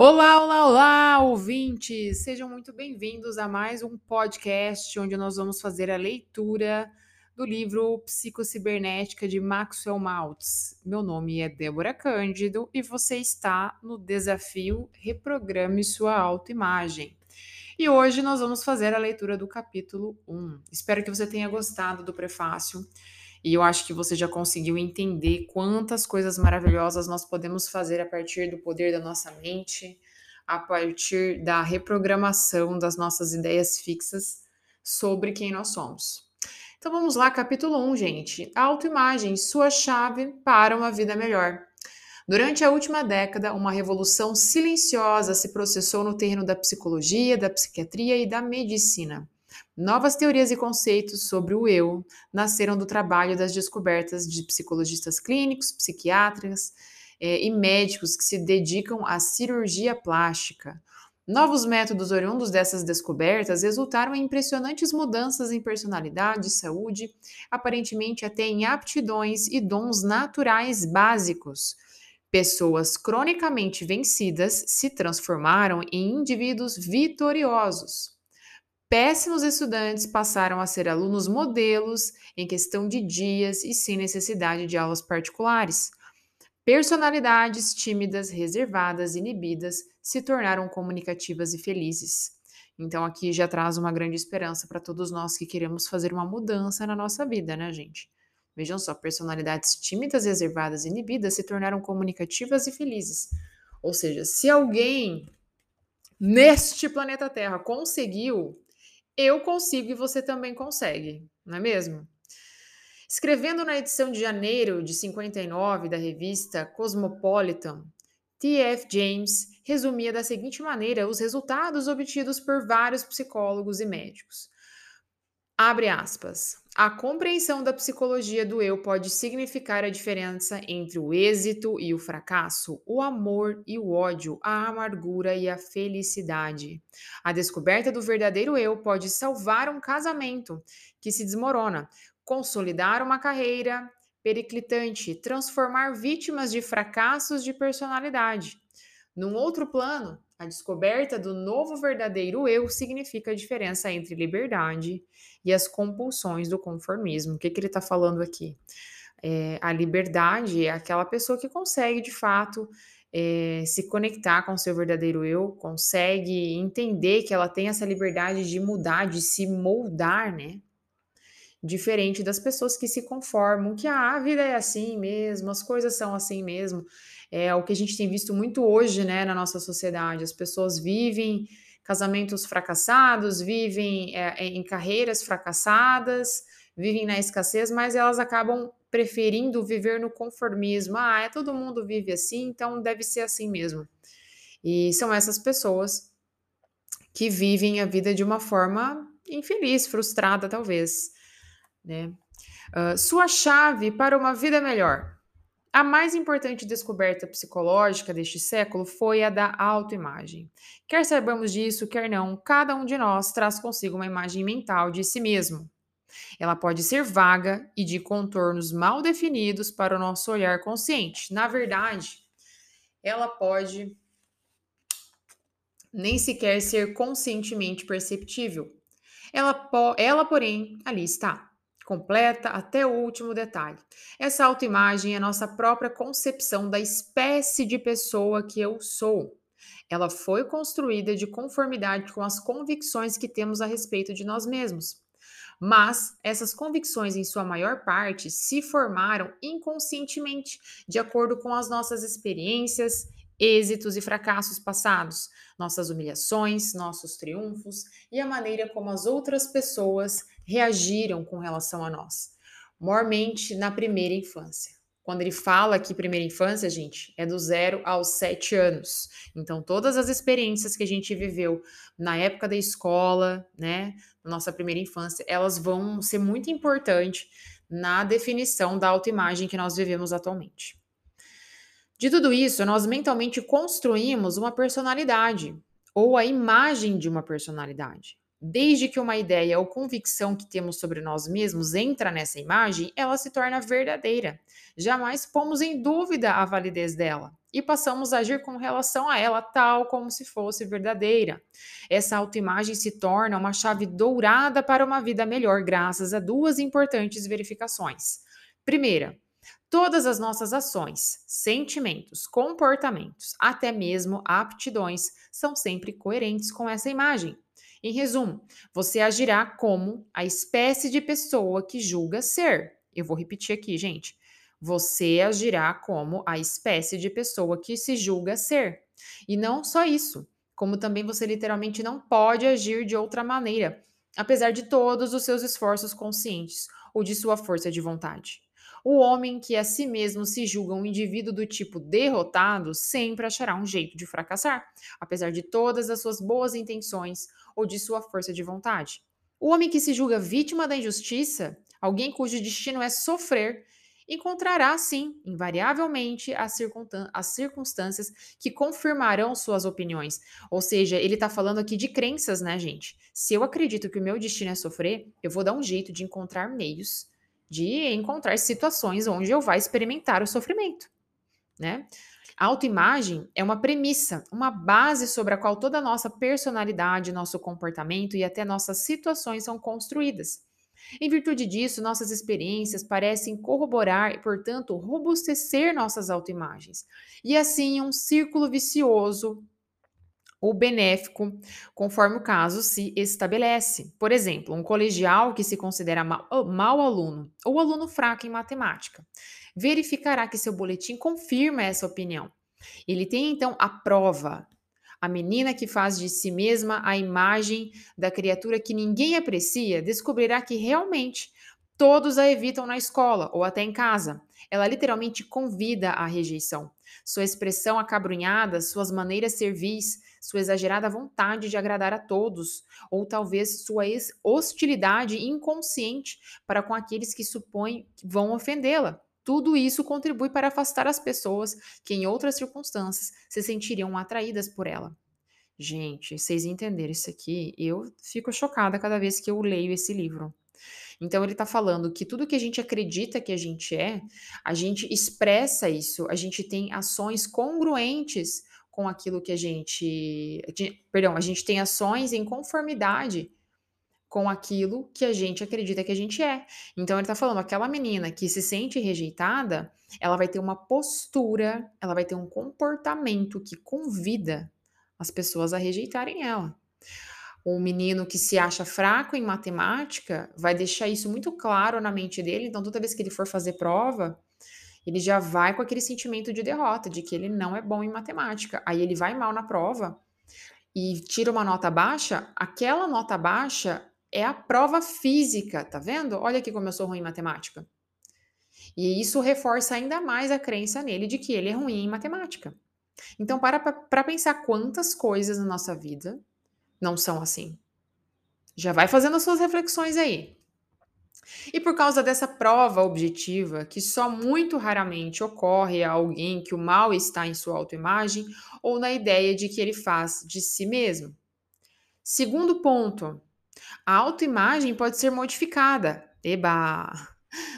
Olá, olá, olá, ouvintes! Sejam muito bem-vindos a mais um podcast onde nós vamos fazer a leitura do livro Psicocibernética de Maxwell Maltz. Meu nome é Débora Cândido e você está no desafio Reprograme Sua Autoimagem. E hoje nós vamos fazer a leitura do capítulo 1. Espero que você tenha gostado do prefácio e eu acho que você já conseguiu entender quantas coisas maravilhosas nós podemos fazer a partir do poder da nossa mente, a partir da reprogramação das nossas ideias fixas sobre quem nós somos. Então vamos lá, capítulo 1, gente. Autoimagem, sua chave para uma vida melhor. Durante a última década, uma revolução silenciosa se processou no terreno da psicologia, da psiquiatria e da medicina. Novas teorias e conceitos sobre o eu nasceram do trabalho das descobertas de psicologistas clínicos, psiquiatras eh, e médicos que se dedicam à cirurgia plástica. Novos métodos oriundos dessas descobertas resultaram em impressionantes mudanças em personalidade, saúde, aparentemente até em aptidões e dons naturais básicos. Pessoas cronicamente vencidas se transformaram em indivíduos vitoriosos. Péssimos estudantes passaram a ser alunos modelos em questão de dias e sem necessidade de aulas particulares. Personalidades tímidas, reservadas, inibidas se tornaram comunicativas e felizes. Então, aqui já traz uma grande esperança para todos nós que queremos fazer uma mudança na nossa vida, né, gente? Vejam só, personalidades tímidas, reservadas inibidas se tornaram comunicativas e felizes. Ou seja, se alguém neste planeta Terra conseguiu eu consigo e você também consegue, não é mesmo? Escrevendo na edição de janeiro de 59 da revista Cosmopolitan, T.F. James resumia da seguinte maneira os resultados obtidos por vários psicólogos e médicos. Abre aspas. A compreensão da psicologia do eu pode significar a diferença entre o êxito e o fracasso, o amor e o ódio, a amargura e a felicidade. A descoberta do verdadeiro eu pode salvar um casamento que se desmorona, consolidar uma carreira periclitante, transformar vítimas de fracassos de personalidade. Num outro plano, a descoberta do novo verdadeiro eu significa a diferença entre liberdade e as compulsões do conformismo. O que, que ele está falando aqui? É, a liberdade é aquela pessoa que consegue, de fato, é, se conectar com o seu verdadeiro eu, consegue entender que ela tem essa liberdade de mudar, de se moldar, né? Diferente das pessoas que se conformam, que ah, a vida é assim mesmo, as coisas são assim mesmo. É o que a gente tem visto muito hoje, né, na nossa sociedade. As pessoas vivem casamentos fracassados, vivem é, em carreiras fracassadas, vivem na escassez, mas elas acabam preferindo viver no conformismo. Ah, é todo mundo vive assim, então deve ser assim mesmo. E são essas pessoas que vivem a vida de uma forma infeliz, frustrada, talvez. Né? Uh, sua chave para uma vida melhor. A mais importante descoberta psicológica deste século foi a da autoimagem. Quer saibamos disso, quer não, cada um de nós traz consigo uma imagem mental de si mesmo. Ela pode ser vaga e de contornos mal definidos para o nosso olhar consciente. Na verdade, ela pode nem sequer ser conscientemente perceptível. Ela, ela porém, ali está completa até o último detalhe. Essa autoimagem é nossa própria concepção da espécie de pessoa que eu sou. Ela foi construída de conformidade com as convicções que temos a respeito de nós mesmos. Mas essas convicções, em sua maior parte, se formaram inconscientemente, de acordo com as nossas experiências, êxitos e fracassos passados, nossas humilhações, nossos triunfos e a maneira como as outras pessoas reagiram com relação a nós, mormente na primeira infância. Quando ele fala que primeira infância, gente, é do zero aos sete anos. Então, todas as experiências que a gente viveu na época da escola, né, na nossa primeira infância, elas vão ser muito importantes na definição da autoimagem que nós vivemos atualmente. De tudo isso, nós mentalmente construímos uma personalidade ou a imagem de uma personalidade. Desde que uma ideia ou convicção que temos sobre nós mesmos entra nessa imagem, ela se torna verdadeira. Jamais pomos em dúvida a validez dela. e passamos a agir com relação a ela tal como se fosse verdadeira. Essa autoimagem se torna uma chave dourada para uma vida melhor, graças a duas importantes verificações. Primeira, Todas as nossas ações, sentimentos, comportamentos, até mesmo aptidões, são sempre coerentes com essa imagem. Em resumo, você agirá como a espécie de pessoa que julga ser. Eu vou repetir aqui, gente. Você agirá como a espécie de pessoa que se julga ser. E não só isso, como também você literalmente não pode agir de outra maneira, apesar de todos os seus esforços conscientes ou de sua força de vontade. O homem que a si mesmo se julga um indivíduo do tipo derrotado sempre achará um jeito de fracassar, apesar de todas as suas boas intenções ou de sua força de vontade. O homem que se julga vítima da injustiça, alguém cujo destino é sofrer, encontrará, sim, invariavelmente, as, as circunstâncias que confirmarão suas opiniões. Ou seja, ele está falando aqui de crenças, né, gente? Se eu acredito que o meu destino é sofrer, eu vou dar um jeito de encontrar meios de encontrar situações onde eu vá experimentar o sofrimento, né? A autoimagem é uma premissa, uma base sobre a qual toda a nossa personalidade, nosso comportamento e até nossas situações são construídas. Em virtude disso, nossas experiências parecem corroborar e, portanto, robustecer nossas autoimagens. E assim, um círculo vicioso ou benéfico, conforme o caso se estabelece. Por exemplo, um colegial que se considera mau, mau aluno ou aluno fraco em matemática verificará que seu boletim confirma essa opinião. Ele tem então a prova. A menina que faz de si mesma a imagem da criatura que ninguém aprecia descobrirá que realmente todos a evitam na escola ou até em casa. Ela literalmente convida à rejeição. Sua expressão acabrunhada, suas maneiras servis, sua exagerada vontade de agradar a todos, ou talvez sua hostilidade inconsciente para com aqueles que supõem que vão ofendê-la. Tudo isso contribui para afastar as pessoas que, em outras circunstâncias, se sentiriam atraídas por ela. Gente, vocês entenderam isso aqui? Eu fico chocada cada vez que eu leio esse livro. Então ele está falando que tudo que a gente acredita que a gente é, a gente expressa isso, a gente tem ações congruentes com aquilo que a gente, perdão, a gente tem ações em conformidade com aquilo que a gente acredita que a gente é. Então ele está falando, aquela menina que se sente rejeitada, ela vai ter uma postura, ela vai ter um comportamento que convida as pessoas a rejeitarem ela. O menino que se acha fraco em matemática vai deixar isso muito claro na mente dele, então toda vez que ele for fazer prova, ele já vai com aquele sentimento de derrota, de que ele não é bom em matemática. Aí ele vai mal na prova e tira uma nota baixa, aquela nota baixa é a prova física, tá vendo? Olha aqui como eu sou ruim em matemática. E isso reforça ainda mais a crença nele de que ele é ruim em matemática. Então, para para pensar quantas coisas na nossa vida não são assim. Já vai fazendo as suas reflexões aí. E por causa dessa prova objetiva, que só muito raramente ocorre a alguém que o mal está em sua autoimagem ou na ideia de que ele faz de si mesmo. Segundo ponto, a autoimagem pode ser modificada. Eba!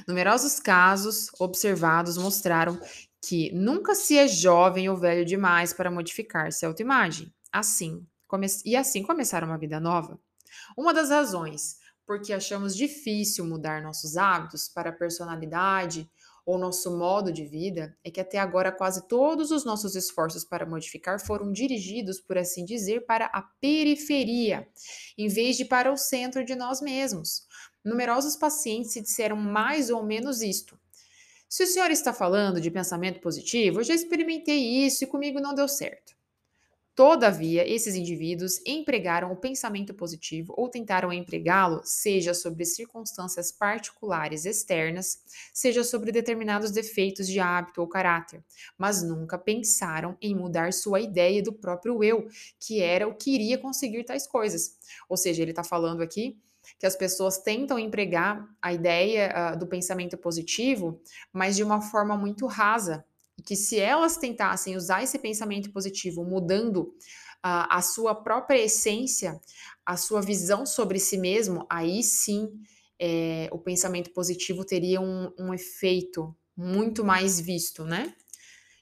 Numerosos casos observados mostraram que nunca se é jovem ou velho demais para modificar-se a autoimagem. Assim, e assim começar uma vida nova. Uma das razões porque achamos difícil mudar nossos hábitos para a personalidade ou nosso modo de vida, é que até agora quase todos os nossos esforços para modificar foram dirigidos, por assim dizer, para a periferia, em vez de para o centro de nós mesmos. Numerosos pacientes se disseram mais ou menos isto. Se o senhor está falando de pensamento positivo, eu já experimentei isso e comigo não deu certo. Todavia, esses indivíduos empregaram o pensamento positivo ou tentaram empregá-lo, seja sobre circunstâncias particulares externas, seja sobre determinados defeitos de hábito ou caráter, mas nunca pensaram em mudar sua ideia do próprio eu, que era o que iria conseguir tais coisas. Ou seja, ele está falando aqui que as pessoas tentam empregar a ideia uh, do pensamento positivo, mas de uma forma muito rasa, que se elas tentassem usar esse pensamento positivo, mudando uh, a sua própria essência, a sua visão sobre si mesmo, aí sim é, o pensamento positivo teria um, um efeito muito mais visto, né?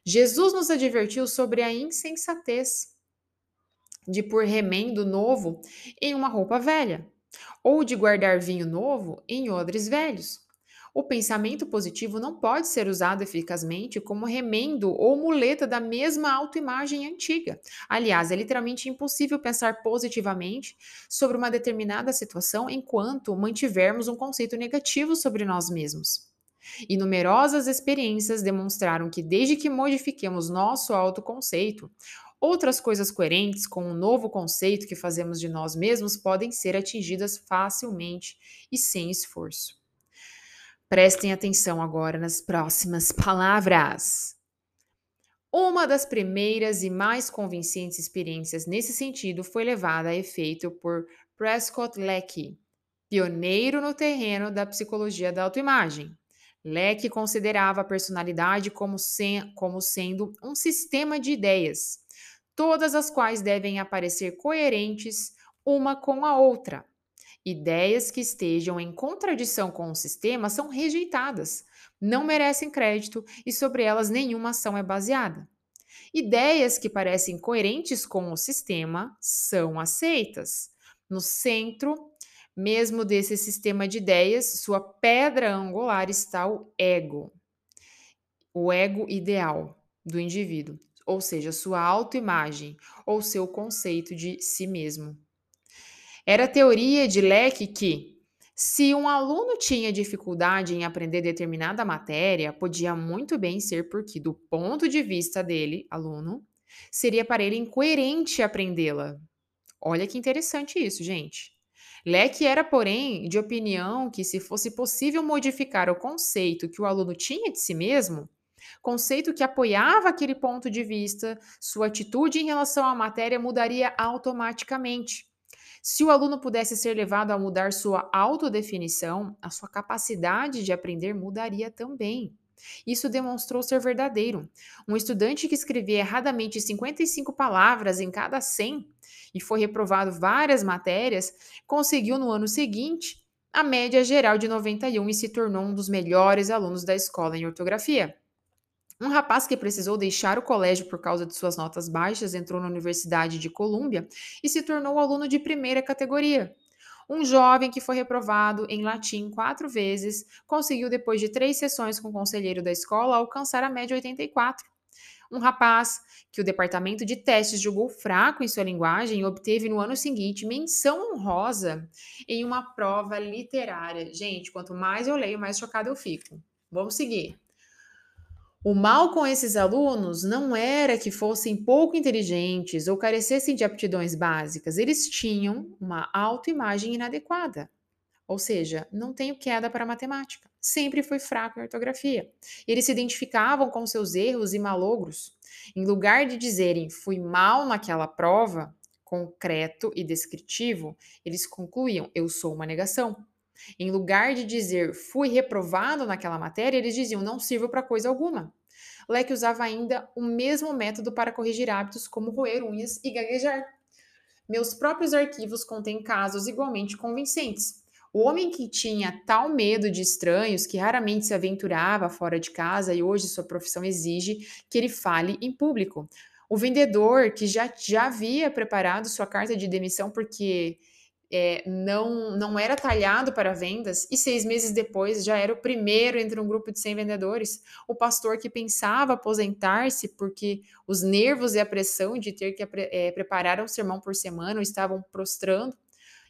Jesus nos advertiu sobre a insensatez de pôr remendo novo em uma roupa velha, ou de guardar vinho novo em odres velhos. O pensamento positivo não pode ser usado eficazmente como remendo ou muleta da mesma autoimagem antiga. Aliás, é literalmente impossível pensar positivamente sobre uma determinada situação enquanto mantivermos um conceito negativo sobre nós mesmos. E numerosas experiências demonstraram que, desde que modifiquemos nosso autoconceito, outras coisas coerentes com o um novo conceito que fazemos de nós mesmos podem ser atingidas facilmente e sem esforço. Prestem atenção agora nas próximas palavras. Uma das primeiras e mais convincentes experiências nesse sentido foi levada a efeito por Prescott Lecky, pioneiro no terreno da psicologia da autoimagem. Leck considerava a personalidade como, sem, como sendo um sistema de ideias, todas as quais devem aparecer coerentes uma com a outra. Ideias que estejam em contradição com o sistema são rejeitadas, não merecem crédito e sobre elas nenhuma ação é baseada. Ideias que parecem coerentes com o sistema são aceitas. No centro mesmo desse sistema de ideias, sua pedra angular está o ego, o ego ideal do indivíduo, ou seja, sua autoimagem ou seu conceito de si mesmo. Era a teoria de Leck que, se um aluno tinha dificuldade em aprender determinada matéria, podia muito bem ser porque, do ponto de vista dele, aluno, seria para ele incoerente aprendê-la. Olha que interessante isso, gente. Leck era, porém, de opinião que, se fosse possível modificar o conceito que o aluno tinha de si mesmo, conceito que apoiava aquele ponto de vista, sua atitude em relação à matéria mudaria automaticamente. Se o aluno pudesse ser levado a mudar sua autodefinição, a sua capacidade de aprender mudaria também. Isso demonstrou ser verdadeiro. Um estudante que escrevia erradamente 55 palavras em cada 100 e foi reprovado várias matérias, conseguiu no ano seguinte a média geral de 91 e se tornou um dos melhores alunos da escola em ortografia. Um rapaz que precisou deixar o colégio por causa de suas notas baixas entrou na Universidade de Colômbia e se tornou aluno de primeira categoria. Um jovem que foi reprovado em latim quatro vezes conseguiu, depois de três sessões com o conselheiro da escola, alcançar a média 84. Um rapaz que o departamento de testes julgou fraco em sua linguagem obteve no ano seguinte menção honrosa em uma prova literária. Gente, quanto mais eu leio, mais chocada eu fico. Vamos seguir. O mal com esses alunos não era que fossem pouco inteligentes ou carecessem de aptidões básicas, eles tinham uma autoimagem inadequada. Ou seja, não tenho queda para matemática. Sempre fui fraco em ortografia. Eles se identificavam com seus erros e malogros. Em lugar de dizerem fui mal naquela prova, concreto e descritivo, eles concluíam eu sou uma negação. Em lugar de dizer fui reprovado naquela matéria, eles diziam não sirvo para coisa alguma. Leque usava ainda o mesmo método para corrigir hábitos como roer unhas e gaguejar. Meus próprios arquivos contêm casos igualmente convincentes. O homem que tinha tal medo de estranhos que raramente se aventurava fora de casa e hoje sua profissão exige que ele fale em público. O vendedor que já, já havia preparado sua carta de demissão porque é, não, não era talhado para vendas e seis meses depois já era o primeiro entre um grupo de 100 vendedores. O pastor que pensava aposentar-se porque os nervos e a pressão de ter que é, preparar um sermão por semana estavam prostrando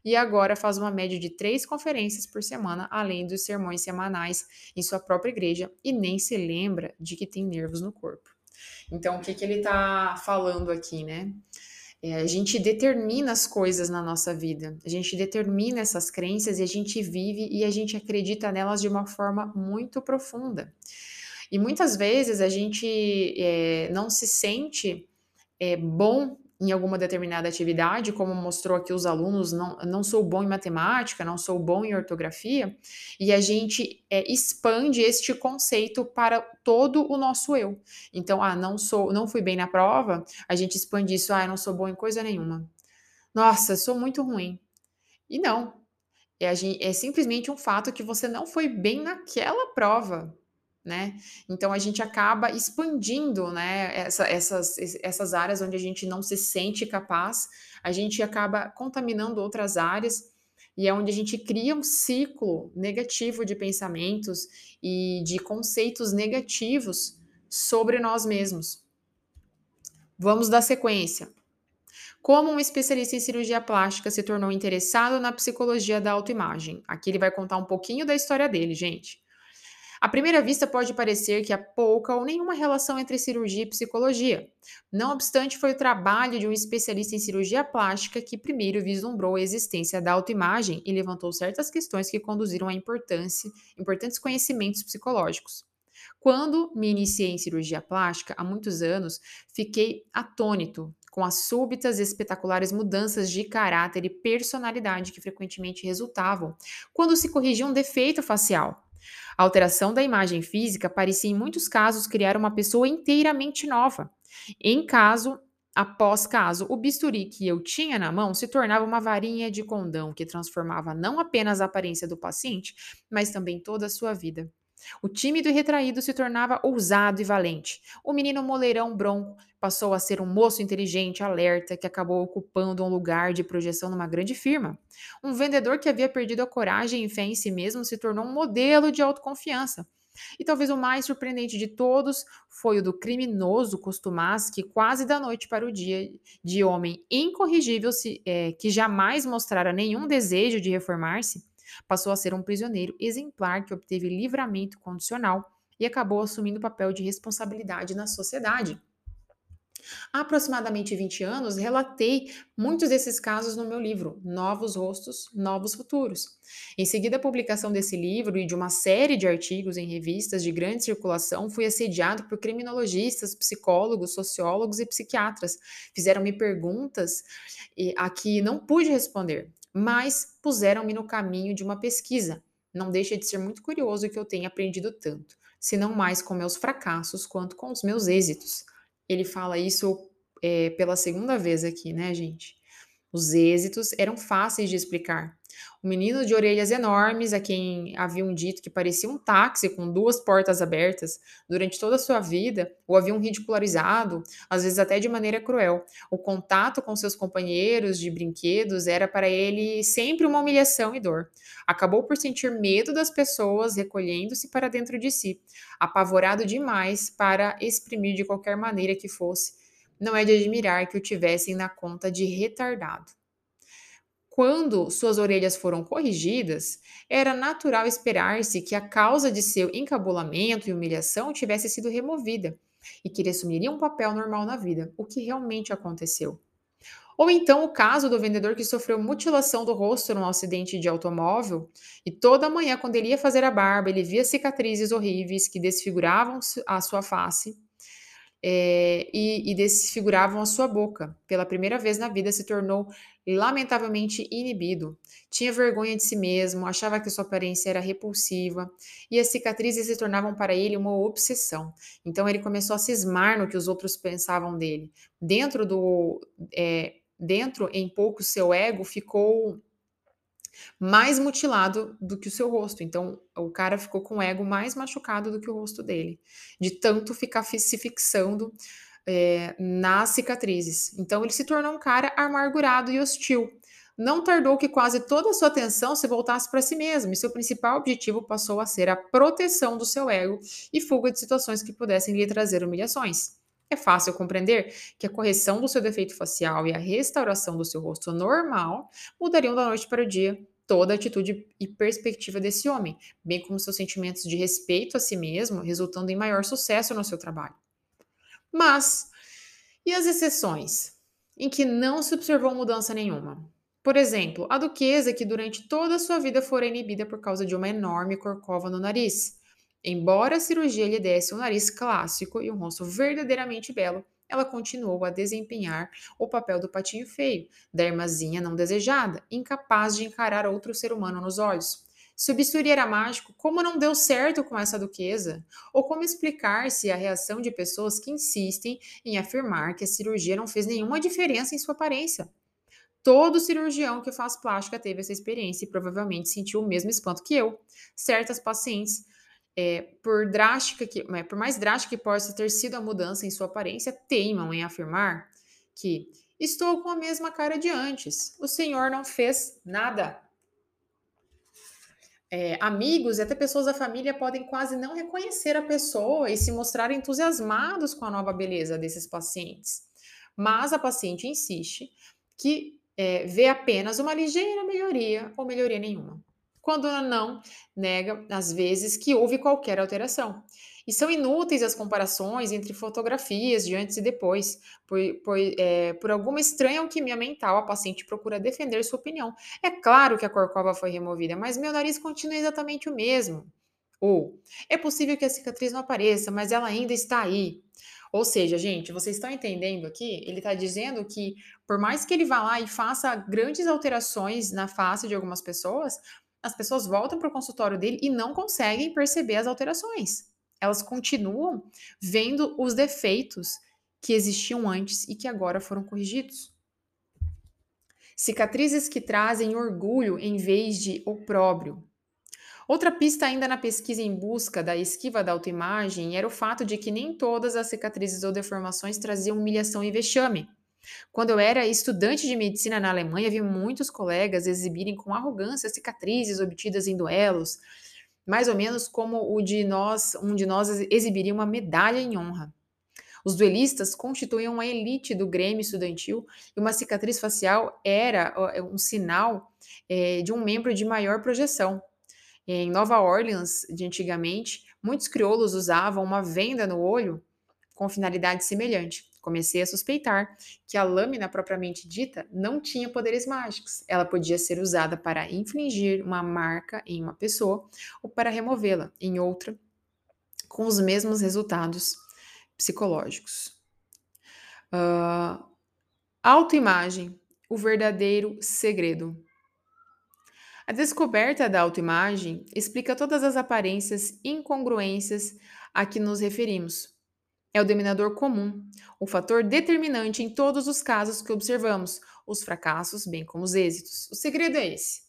e agora faz uma média de três conferências por semana, além dos sermões semanais em sua própria igreja e nem se lembra de que tem nervos no corpo. Então, o que, que ele está falando aqui, né? É, a gente determina as coisas na nossa vida, a gente determina essas crenças e a gente vive e a gente acredita nelas de uma forma muito profunda. E muitas vezes a gente é, não se sente é, bom em alguma determinada atividade, como mostrou aqui os alunos, não, não sou bom em matemática, não sou bom em ortografia, e a gente é, expande este conceito para todo o nosso eu. Então, ah, não sou, não fui bem na prova, a gente expande isso, ah, não sou bom em coisa nenhuma. Nossa, sou muito ruim. E não. É, é simplesmente um fato que você não foi bem naquela prova. Né? Então a gente acaba expandindo, né, essa, essas, essas áreas onde a gente não se sente capaz, a gente acaba contaminando outras áreas e é onde a gente cria um ciclo negativo de pensamentos e de conceitos negativos sobre nós mesmos. Vamos dar sequência. Como um especialista em cirurgia plástica se tornou interessado na psicologia da autoimagem? Aqui ele vai contar um pouquinho da história dele, gente. À primeira vista, pode parecer que há pouca ou nenhuma relação entre cirurgia e psicologia. Não obstante, foi o trabalho de um especialista em cirurgia plástica que primeiro vislumbrou a existência da autoimagem e levantou certas questões que conduziram a importantes conhecimentos psicológicos. Quando me iniciei em cirurgia plástica, há muitos anos, fiquei atônito com as súbitas e espetaculares mudanças de caráter e personalidade que frequentemente resultavam quando se corrigia um defeito facial. A alteração da imagem física parecia, em muitos casos, criar uma pessoa inteiramente nova. Em caso após caso, o bisturi que eu tinha na mão se tornava uma varinha de condão que transformava não apenas a aparência do paciente, mas também toda a sua vida. O tímido e retraído se tornava ousado e valente. O menino moleirão bronco passou a ser um moço inteligente, alerta, que acabou ocupando um lugar de projeção numa grande firma. Um vendedor que havia perdido a coragem e fé em si mesmo se tornou um modelo de autoconfiança. E talvez o mais surpreendente de todos foi o do criminoso costumaz que, quase da noite para o dia, de homem incorrigível, se, é, que jamais mostrara nenhum desejo de reformar-se, Passou a ser um prisioneiro exemplar que obteve livramento condicional e acabou assumindo o papel de responsabilidade na sociedade. Há aproximadamente 20 anos, relatei muitos desses casos no meu livro, Novos Rostos, Novos Futuros. Em seguida à publicação desse livro e de uma série de artigos em revistas de grande circulação, fui assediado por criminologistas, psicólogos, sociólogos e psiquiatras. Fizeram-me perguntas a que não pude responder mas puseram-me no caminho de uma pesquisa. Não deixa de ser muito curioso que eu tenha aprendido tanto, se não mais com meus fracassos quanto com os meus êxitos. Ele fala isso é, pela segunda vez aqui, né, gente? Os êxitos eram fáceis de explicar. O menino de orelhas enormes, a quem haviam dito que parecia um táxi com duas portas abertas, durante toda a sua vida o haviam ridicularizado, às vezes até de maneira cruel. O contato com seus companheiros de brinquedos era para ele sempre uma humilhação e dor. Acabou por sentir medo das pessoas, recolhendo-se para dentro de si, apavorado demais para exprimir de qualquer maneira que fosse não é de admirar que o tivessem na conta de retardado. Quando suas orelhas foram corrigidas, era natural esperar-se que a causa de seu encabulamento e humilhação tivesse sido removida e que ele assumiria um papel normal na vida, o que realmente aconteceu. Ou então o caso do vendedor que sofreu mutilação do rosto num acidente de automóvel e toda manhã, quando ele ia fazer a barba, ele via cicatrizes horríveis que desfiguravam a sua face é, e, e desfiguravam a sua boca. Pela primeira vez na vida se tornou lamentavelmente inibido. Tinha vergonha de si mesmo, achava que sua aparência era repulsiva e as cicatrizes se tornavam para ele uma obsessão. Então ele começou a cismar no que os outros pensavam dele. Dentro do, é, dentro em pouco seu ego ficou mais mutilado do que o seu rosto. Então, o cara ficou com o ego mais machucado do que o rosto dele, de tanto ficar se fixando é, nas cicatrizes. Então, ele se tornou um cara amargurado e hostil. Não tardou que quase toda a sua atenção se voltasse para si mesmo, e seu principal objetivo passou a ser a proteção do seu ego e fuga de situações que pudessem lhe trazer humilhações. É fácil compreender que a correção do seu defeito facial e a restauração do seu rosto normal mudariam da noite para o dia toda a atitude e perspectiva desse homem, bem como seus sentimentos de respeito a si mesmo, resultando em maior sucesso no seu trabalho. Mas, e as exceções, em que não se observou mudança nenhuma? Por exemplo, a duquesa que durante toda a sua vida fora inibida por causa de uma enorme corcova no nariz. Embora a cirurgia lhe desse um nariz clássico e um rosto verdadeiramente belo, ela continuou a desempenhar o papel do patinho feio, da irmãzinha não desejada, incapaz de encarar outro ser humano nos olhos. Se o bisturi era mágico, como não deu certo com essa duquesa? Ou como explicar-se a reação de pessoas que insistem em afirmar que a cirurgia não fez nenhuma diferença em sua aparência? Todo cirurgião que faz plástica teve essa experiência e provavelmente sentiu o mesmo espanto que eu. Certas pacientes é, por drástica que, por mais drástica que possa ter sido a mudança em sua aparência, teimam em afirmar que estou com a mesma cara de antes. O Senhor não fez nada. É, amigos e até pessoas da família podem quase não reconhecer a pessoa e se mostrar entusiasmados com a nova beleza desses pacientes. Mas a paciente insiste que é, vê apenas uma ligeira melhoria ou melhoria nenhuma. Quando não, nega, às vezes, que houve qualquer alteração. E são inúteis as comparações entre fotografias de antes e depois. Por, por, é, por alguma estranha alquimia mental, a paciente procura defender sua opinião. É claro que a corcova foi removida, mas meu nariz continua exatamente o mesmo. Ou, é possível que a cicatriz não apareça, mas ela ainda está aí. Ou seja, gente, vocês estão entendendo aqui? Ele está dizendo que, por mais que ele vá lá e faça grandes alterações na face de algumas pessoas, as pessoas voltam para o consultório dele e não conseguem perceber as alterações elas continuam vendo os defeitos que existiam antes e que agora foram corrigidos. Cicatrizes que trazem orgulho em vez de opróbrio. Outra pista ainda na pesquisa em busca da esquiva da autoimagem era o fato de que nem todas as cicatrizes ou deformações traziam humilhação e vexame. Quando eu era estudante de medicina na Alemanha, vi muitos colegas exibirem com arrogância cicatrizes obtidas em duelos, mais ou menos como o de nós, um de nós exibiria uma medalha em honra. Os duelistas constituíam uma elite do Grêmio estudantil e uma cicatriz facial era é, um sinal é, de um membro de maior projeção. Em Nova Orleans, de antigamente, muitos crioulos usavam uma venda no olho com finalidade semelhante comecei a suspeitar que a lâmina propriamente dita não tinha poderes mágicos. Ela podia ser usada para infligir uma marca em uma pessoa ou para removê-la em outra, com os mesmos resultados psicológicos. Uh, autoimagem, o verdadeiro segredo. A descoberta da autoimagem explica todas as aparências incongruências a que nos referimos é o denominador comum, o fator determinante em todos os casos que observamos, os fracassos, bem como os êxitos. O segredo é esse.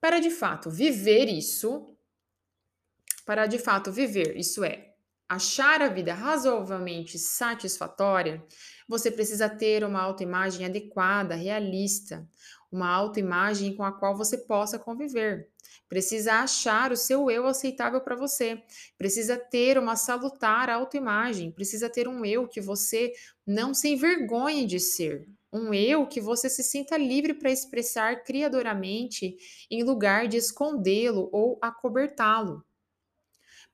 Para de fato viver isso, para de fato viver, isso é, achar a vida razoavelmente satisfatória, você precisa ter uma autoimagem adequada, realista, uma autoimagem com a qual você possa conviver. Precisa achar o seu eu aceitável para você. Precisa ter uma salutar autoimagem. Precisa ter um eu que você não se envergonhe de ser. Um eu que você se sinta livre para expressar criadoramente em lugar de escondê-lo ou acobertá-lo.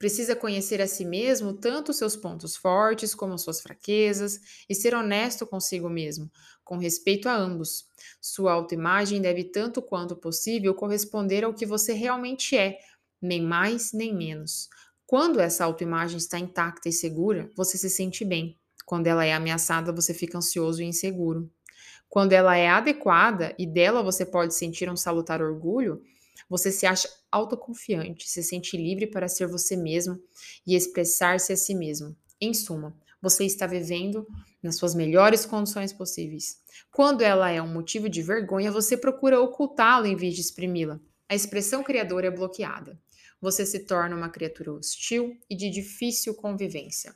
Precisa conhecer a si mesmo tanto seus pontos fortes como suas fraquezas e ser honesto consigo mesmo, com respeito a ambos. Sua autoimagem deve, tanto quanto possível, corresponder ao que você realmente é, nem mais nem menos. Quando essa autoimagem está intacta e segura, você se sente bem. Quando ela é ameaçada, você fica ansioso e inseguro. Quando ela é adequada e dela você pode sentir um salutar orgulho, você se acha autoconfiante, se sente livre para ser você mesmo e expressar-se a si mesmo. Em suma, você está vivendo nas suas melhores condições possíveis. Quando ela é um motivo de vergonha, você procura ocultá-lo em vez de exprimi-la. A expressão criadora é bloqueada. Você se torna uma criatura hostil e de difícil convivência.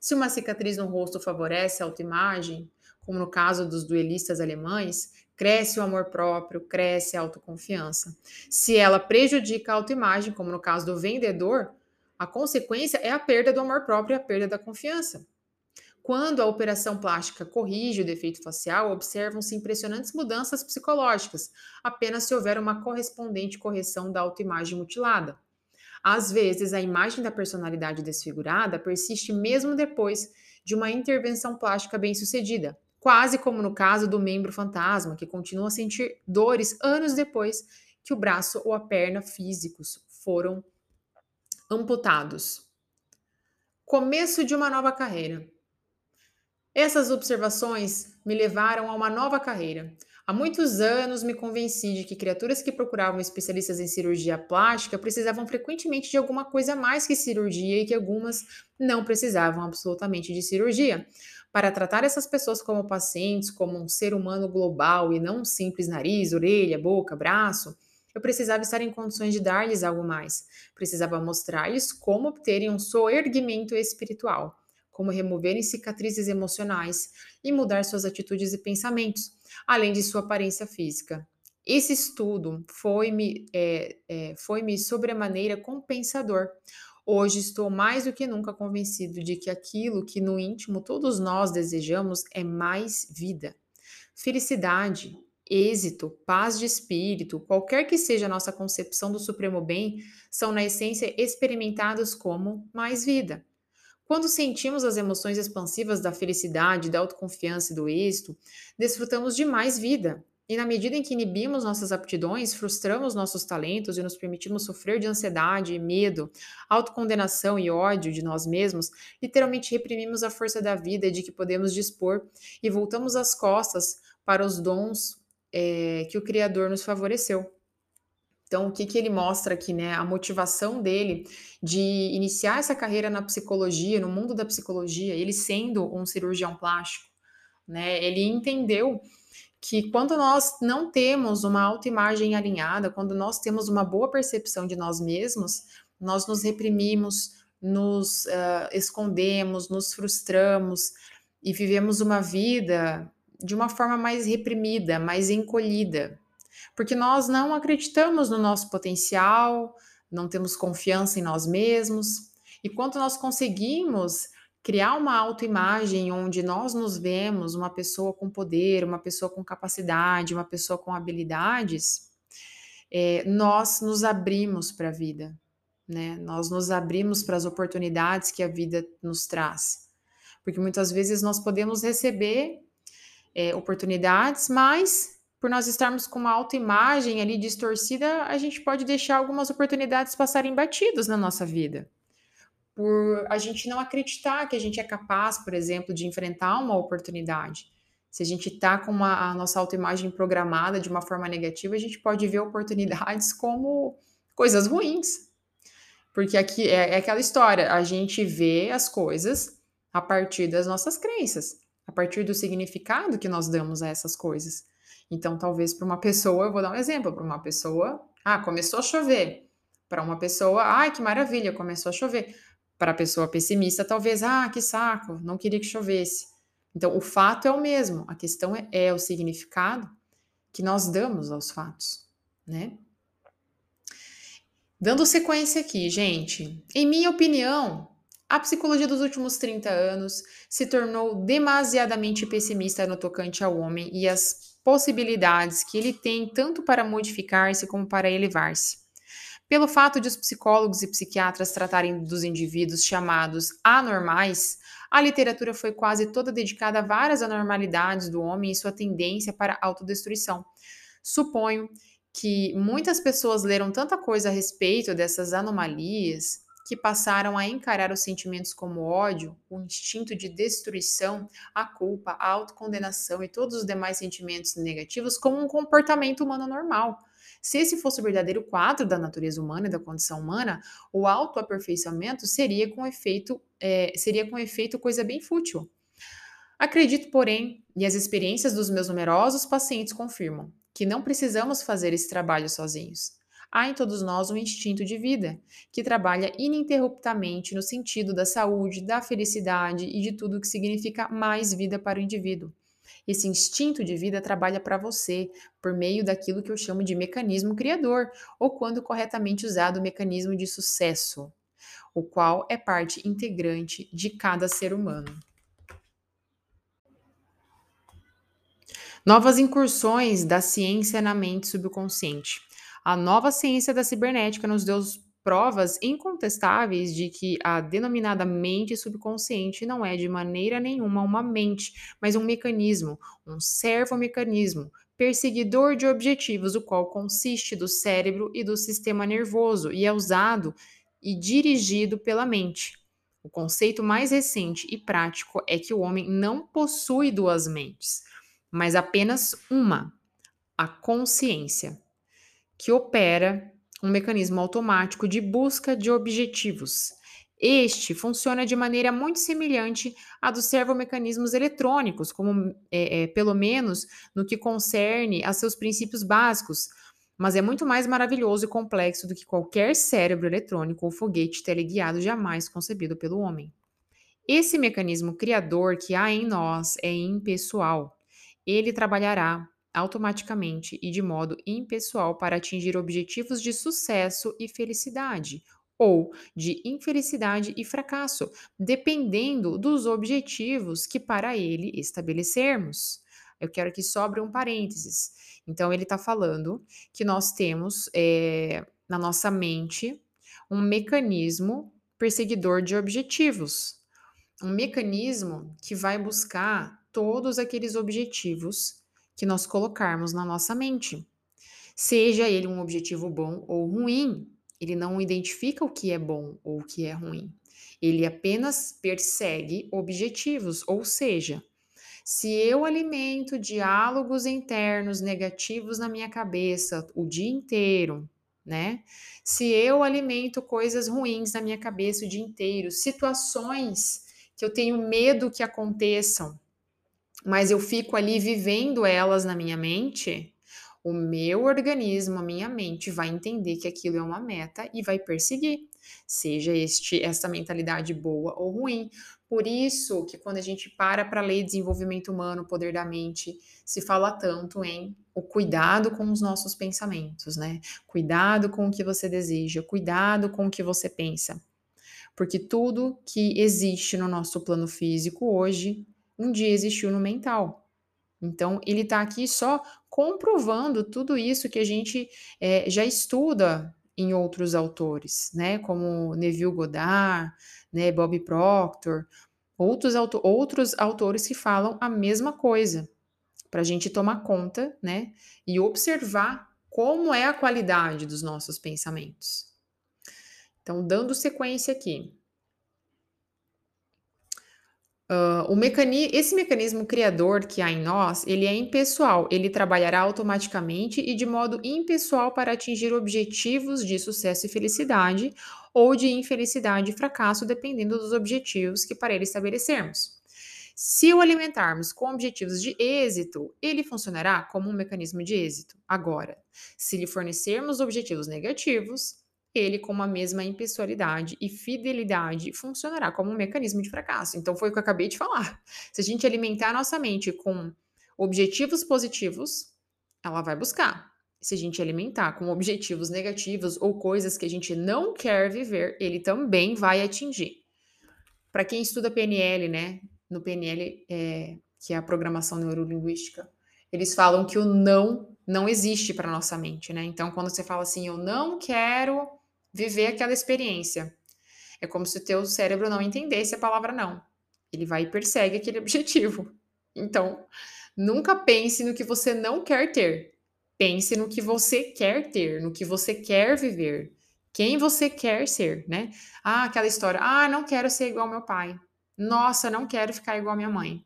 Se uma cicatriz no rosto favorece a autoimagem, como no caso dos duelistas alemães, cresce o amor próprio, cresce a autoconfiança. Se ela prejudica a autoimagem, como no caso do vendedor, a consequência é a perda do amor próprio e a perda da confiança. Quando a operação plástica corrige o defeito facial, observam-se impressionantes mudanças psicológicas, apenas se houver uma correspondente correção da autoimagem mutilada. Às vezes, a imagem da personalidade desfigurada persiste mesmo depois de uma intervenção plástica bem-sucedida, quase como no caso do membro fantasma, que continua a sentir dores anos depois que o braço ou a perna físicos foram amputados. Começo de uma nova carreira. Essas observações me levaram a uma nova carreira. Há muitos anos me convenci de que criaturas que procuravam especialistas em cirurgia plástica precisavam frequentemente de alguma coisa mais que cirurgia e que algumas não precisavam absolutamente de cirurgia. Para tratar essas pessoas como pacientes, como um ser humano global e não um simples nariz, orelha, boca, braço, eu precisava estar em condições de dar-lhes algo mais. Precisava mostrar-lhes como obterem um soerguimento espiritual, como removerem cicatrizes emocionais e mudar suas atitudes e pensamentos, além de sua aparência física. Esse estudo foi-me é, é, foi sobremaneira compensador. Hoje estou mais do que nunca convencido de que aquilo que no íntimo todos nós desejamos é mais vida. Felicidade, êxito, paz de espírito, qualquer que seja a nossa concepção do supremo bem, são na essência experimentados como mais vida. Quando sentimos as emoções expansivas da felicidade, da autoconfiança e do êxito, desfrutamos de mais vida. E na medida em que inibimos nossas aptidões, frustramos nossos talentos e nos permitimos sofrer de ansiedade, medo, autocondenação e ódio de nós mesmos, literalmente reprimimos a força da vida de que podemos dispor e voltamos as costas para os dons é, que o Criador nos favoreceu. Então, o que, que ele mostra aqui, né? A motivação dele de iniciar essa carreira na psicologia, no mundo da psicologia, ele sendo um cirurgião plástico, né? Ele entendeu que quando nós não temos uma autoimagem alinhada, quando nós temos uma boa percepção de nós mesmos, nós nos reprimimos, nos uh, escondemos, nos frustramos e vivemos uma vida de uma forma mais reprimida, mais encolhida, porque nós não acreditamos no nosso potencial, não temos confiança em nós mesmos. E quando nós conseguimos criar uma autoimagem onde nós nos vemos uma pessoa com poder, uma pessoa com capacidade, uma pessoa com habilidades, é, nós nos abrimos para a vida, né? Nós nos abrimos para as oportunidades que a vida nos traz. Porque muitas vezes nós podemos receber é, oportunidades, mas por nós estarmos com uma autoimagem ali distorcida, a gente pode deixar algumas oportunidades passarem batidos na nossa vida. Por a gente não acreditar que a gente é capaz, por exemplo, de enfrentar uma oportunidade. Se a gente está com uma, a nossa autoimagem programada de uma forma negativa, a gente pode ver oportunidades como coisas ruins. Porque aqui é, é aquela história, a gente vê as coisas a partir das nossas crenças, a partir do significado que nós damos a essas coisas. Então, talvez para uma pessoa, eu vou dar um exemplo, para uma pessoa, ah, começou a chover. Para uma pessoa, ai, que maravilha, começou a chover. Para a pessoa pessimista, talvez, ah, que saco, não queria que chovesse. Então, o fato é o mesmo, a questão é, é o significado que nós damos aos fatos, né? Dando sequência aqui, gente, em minha opinião, a psicologia dos últimos 30 anos se tornou demasiadamente pessimista no tocante ao homem e as possibilidades que ele tem tanto para modificar-se como para elevar-se. Pelo fato de os psicólogos e psiquiatras tratarem dos indivíduos chamados anormais, a literatura foi quase toda dedicada a várias anormalidades do homem e sua tendência para autodestruição. Suponho que muitas pessoas leram tanta coisa a respeito dessas anomalias que passaram a encarar os sentimentos como ódio, o instinto de destruição, a culpa, a autocondenação e todos os demais sentimentos negativos como um comportamento humano normal. Se esse fosse o verdadeiro quadro da natureza humana e da condição humana, o autoaperfeiçoamento seria com efeito, é, seria com efeito coisa bem fútil. Acredito, porém, e as experiências dos meus numerosos pacientes confirmam, que não precisamos fazer esse trabalho sozinhos há em todos nós um instinto de vida, que trabalha ininterruptamente no sentido da saúde, da felicidade e de tudo que significa mais vida para o indivíduo. Esse instinto de vida trabalha para você por meio daquilo que eu chamo de mecanismo criador, ou quando corretamente usado, o mecanismo de sucesso, o qual é parte integrante de cada ser humano. Novas incursões da ciência na mente subconsciente. A nova ciência da cibernética nos deu provas incontestáveis de que a denominada mente subconsciente não é de maneira nenhuma uma mente, mas um mecanismo, um servomecanismo, perseguidor de objetivos, o qual consiste do cérebro e do sistema nervoso e é usado e dirigido pela mente. O conceito mais recente e prático é que o homem não possui duas mentes, mas apenas uma, a consciência que opera um mecanismo automático de busca de objetivos. Este funciona de maneira muito semelhante à dos servomecanismos eletrônicos, como é, é, pelo menos no que concerne a seus princípios básicos, mas é muito mais maravilhoso e complexo do que qualquer cérebro eletrônico ou foguete teleguiado jamais concebido pelo homem. Esse mecanismo criador que há em nós é impessoal. Ele trabalhará automaticamente e de modo impessoal para atingir objetivos de sucesso e felicidade, ou de infelicidade e fracasso, dependendo dos objetivos que para ele estabelecermos. Eu quero que sobre um parênteses. Então, ele está falando que nós temos é, na nossa mente um mecanismo perseguidor de objetivos, um mecanismo que vai buscar todos aqueles objetivos que nós colocarmos na nossa mente. Seja ele um objetivo bom ou ruim, ele não identifica o que é bom ou o que é ruim. Ele apenas persegue objetivos, ou seja, se eu alimento diálogos internos negativos na minha cabeça o dia inteiro, né? Se eu alimento coisas ruins na minha cabeça o dia inteiro, situações que eu tenho medo que aconteçam, mas eu fico ali vivendo elas na minha mente, o meu organismo, a minha mente vai entender que aquilo é uma meta e vai perseguir, seja este essa mentalidade boa ou ruim. Por isso que quando a gente para para ler desenvolvimento humano, poder da mente, se fala tanto em o cuidado com os nossos pensamentos, né? Cuidado com o que você deseja, cuidado com o que você pensa. Porque tudo que existe no nosso plano físico hoje, um dia existiu no mental. Então, ele está aqui só comprovando tudo isso que a gente é, já estuda em outros autores, né? Como Neville Goddard, né, Bob Proctor, outros, auto outros autores que falam a mesma coisa, para a gente tomar conta, né? E observar como é a qualidade dos nossos pensamentos. Então, dando sequência aqui. Uh, mecani esse mecanismo criador que há em nós, ele é impessoal, ele trabalhará automaticamente e de modo impessoal para atingir objetivos de sucesso e felicidade, ou de infelicidade e fracasso, dependendo dos objetivos que para ele estabelecermos. Se o alimentarmos com objetivos de êxito, ele funcionará como um mecanismo de êxito. Agora, se lhe fornecermos objetivos negativos, ele, com a mesma impessoalidade e fidelidade, funcionará como um mecanismo de fracasso. Então, foi o que eu acabei de falar. Se a gente alimentar a nossa mente com objetivos positivos, ela vai buscar. Se a gente alimentar com objetivos negativos ou coisas que a gente não quer viver, ele também vai atingir. Para quem estuda PNL, né? No PNL, é, que é a programação neurolinguística, eles falam que o não não existe para nossa mente, né? Então, quando você fala assim, eu não quero viver aquela experiência. É como se o teu cérebro não entendesse a palavra não. Ele vai e persegue aquele objetivo. Então, nunca pense no que você não quer ter. Pense no que você quer ter, no que você quer viver, quem você quer ser, né? Ah, aquela história. Ah, não quero ser igual ao meu pai. Nossa, não quero ficar igual à minha mãe.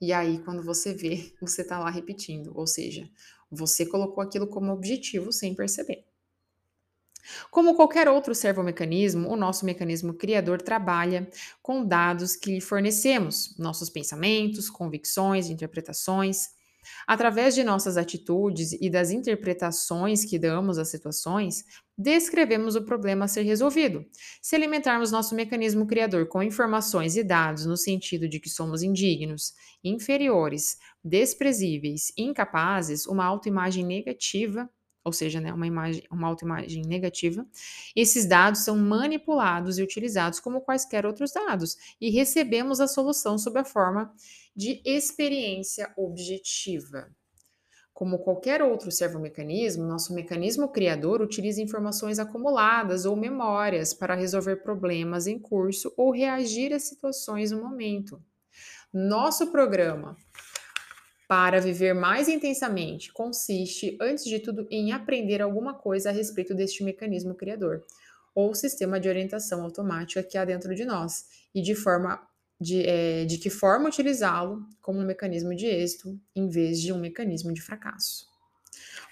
E aí, quando você vê, você tá lá repetindo. Ou seja, você colocou aquilo como objetivo sem perceber. Como qualquer outro servomecanismo, o nosso mecanismo criador trabalha com dados que lhe fornecemos, nossos pensamentos, convicções, interpretações. Através de nossas atitudes e das interpretações que damos às situações, descrevemos o problema a ser resolvido. Se alimentarmos nosso mecanismo criador com informações e dados no sentido de que somos indignos, inferiores, desprezíveis, incapazes, uma autoimagem negativa ou seja, né, uma, imagem, uma autoimagem negativa, esses dados são manipulados e utilizados como quaisquer outros dados e recebemos a solução sob a forma de experiência objetiva. Como qualquer outro servomecanismo, nosso mecanismo criador utiliza informações acumuladas ou memórias para resolver problemas em curso ou reagir a situações no momento. Nosso programa para viver mais intensamente consiste, antes de tudo, em aprender alguma coisa a respeito deste mecanismo criador, ou sistema de orientação automática que há dentro de nós, e de forma de, é, de que forma utilizá-lo como um mecanismo de êxito em vez de um mecanismo de fracasso.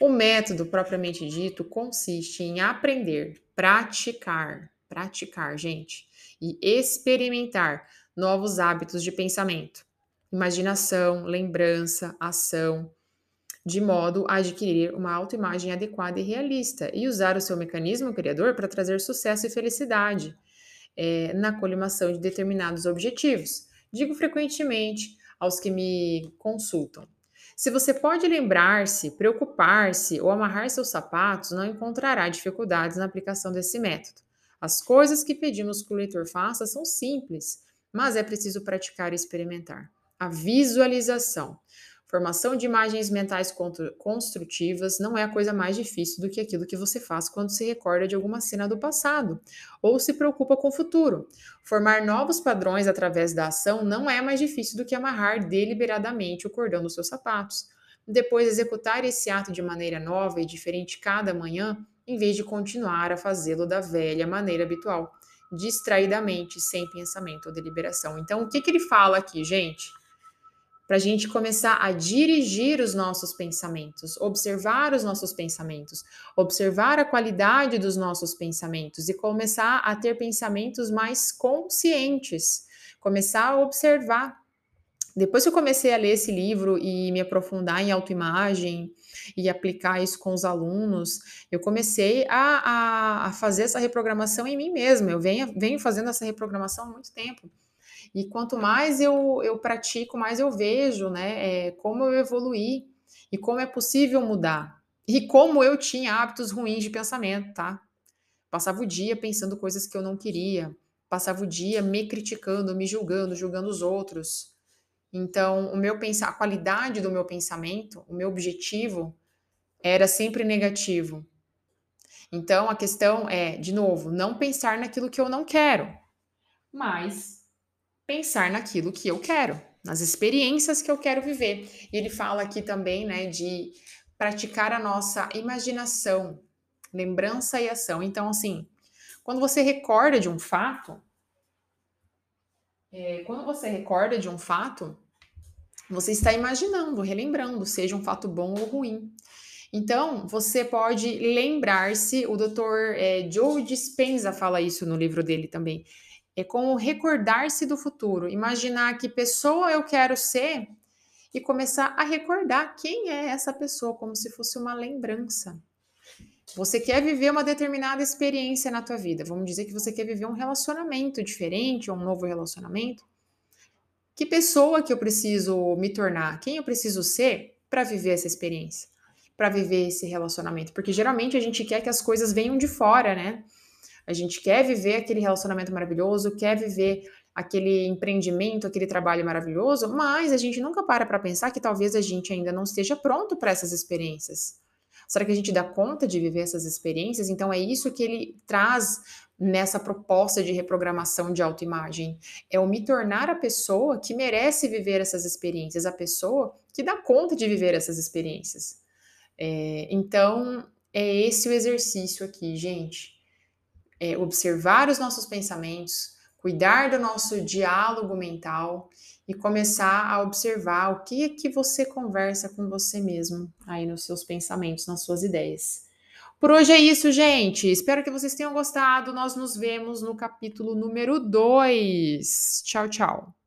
O método propriamente dito consiste em aprender, praticar, praticar, gente, e experimentar novos hábitos de pensamento imaginação, lembrança, ação, de modo a adquirir uma autoimagem adequada e realista e usar o seu mecanismo criador para trazer sucesso e felicidade é, na colimação de determinados objetivos. Digo frequentemente aos que me consultam. Se você pode lembrar-se, preocupar-se ou amarrar seus sapatos, não encontrará dificuldades na aplicação desse método. As coisas que pedimos que o leitor faça são simples, mas é preciso praticar e experimentar. A visualização. Formação de imagens mentais construtivas não é a coisa mais difícil do que aquilo que você faz quando se recorda de alguma cena do passado ou se preocupa com o futuro. Formar novos padrões através da ação não é mais difícil do que amarrar deliberadamente o cordão dos seus sapatos. Depois, executar esse ato de maneira nova e diferente cada manhã, em vez de continuar a fazê-lo da velha maneira habitual, distraidamente, sem pensamento ou deliberação. Então, o que, que ele fala aqui, gente? Para a gente começar a dirigir os nossos pensamentos, observar os nossos pensamentos, observar a qualidade dos nossos pensamentos e começar a ter pensamentos mais conscientes, começar a observar. Depois que eu comecei a ler esse livro e me aprofundar em autoimagem e aplicar isso com os alunos, eu comecei a, a, a fazer essa reprogramação em mim mesma. Eu venho, venho fazendo essa reprogramação há muito tempo. E quanto mais eu, eu pratico, mais eu vejo, né, é, como eu evoluí e como é possível mudar. E como eu tinha hábitos ruins de pensamento, tá? Passava o dia pensando coisas que eu não queria, passava o dia me criticando, me julgando, julgando os outros. Então, o meu pensar, a qualidade do meu pensamento, o meu objetivo era sempre negativo. Então, a questão é, de novo, não pensar naquilo que eu não quero, mas pensar naquilo que eu quero, nas experiências que eu quero viver. E ele fala aqui também, né, de praticar a nossa imaginação, lembrança e ação. Então, assim, quando você recorda de um fato, é, quando você recorda de um fato, você está imaginando, relembrando, seja um fato bom ou ruim. Então, você pode lembrar-se, o Dr. É, Joe Dispenza fala isso no livro dele também. É como recordar-se do futuro, imaginar que pessoa eu quero ser e começar a recordar quem é essa pessoa, como se fosse uma lembrança. Você quer viver uma determinada experiência na tua vida. Vamos dizer que você quer viver um relacionamento diferente, ou um novo relacionamento. Que pessoa que eu preciso me tornar? Quem eu preciso ser para viver essa experiência? Para viver esse relacionamento? Porque geralmente a gente quer que as coisas venham de fora, né? A gente quer viver aquele relacionamento maravilhoso, quer viver aquele empreendimento, aquele trabalho maravilhoso, mas a gente nunca para para pensar que talvez a gente ainda não esteja pronto para essas experiências. Será que a gente dá conta de viver essas experiências? Então é isso que ele traz nessa proposta de reprogramação de autoimagem. É o me tornar a pessoa que merece viver essas experiências, a pessoa que dá conta de viver essas experiências. É, então, é esse o exercício aqui, gente é, observar os nossos pensamentos, cuidar do nosso diálogo mental e começar a observar o que é que você conversa com você mesmo aí nos seus pensamentos, nas suas ideias. Por hoje é isso, gente. Espero que vocês tenham gostado. Nós nos vemos no capítulo número 2. Tchau, tchau.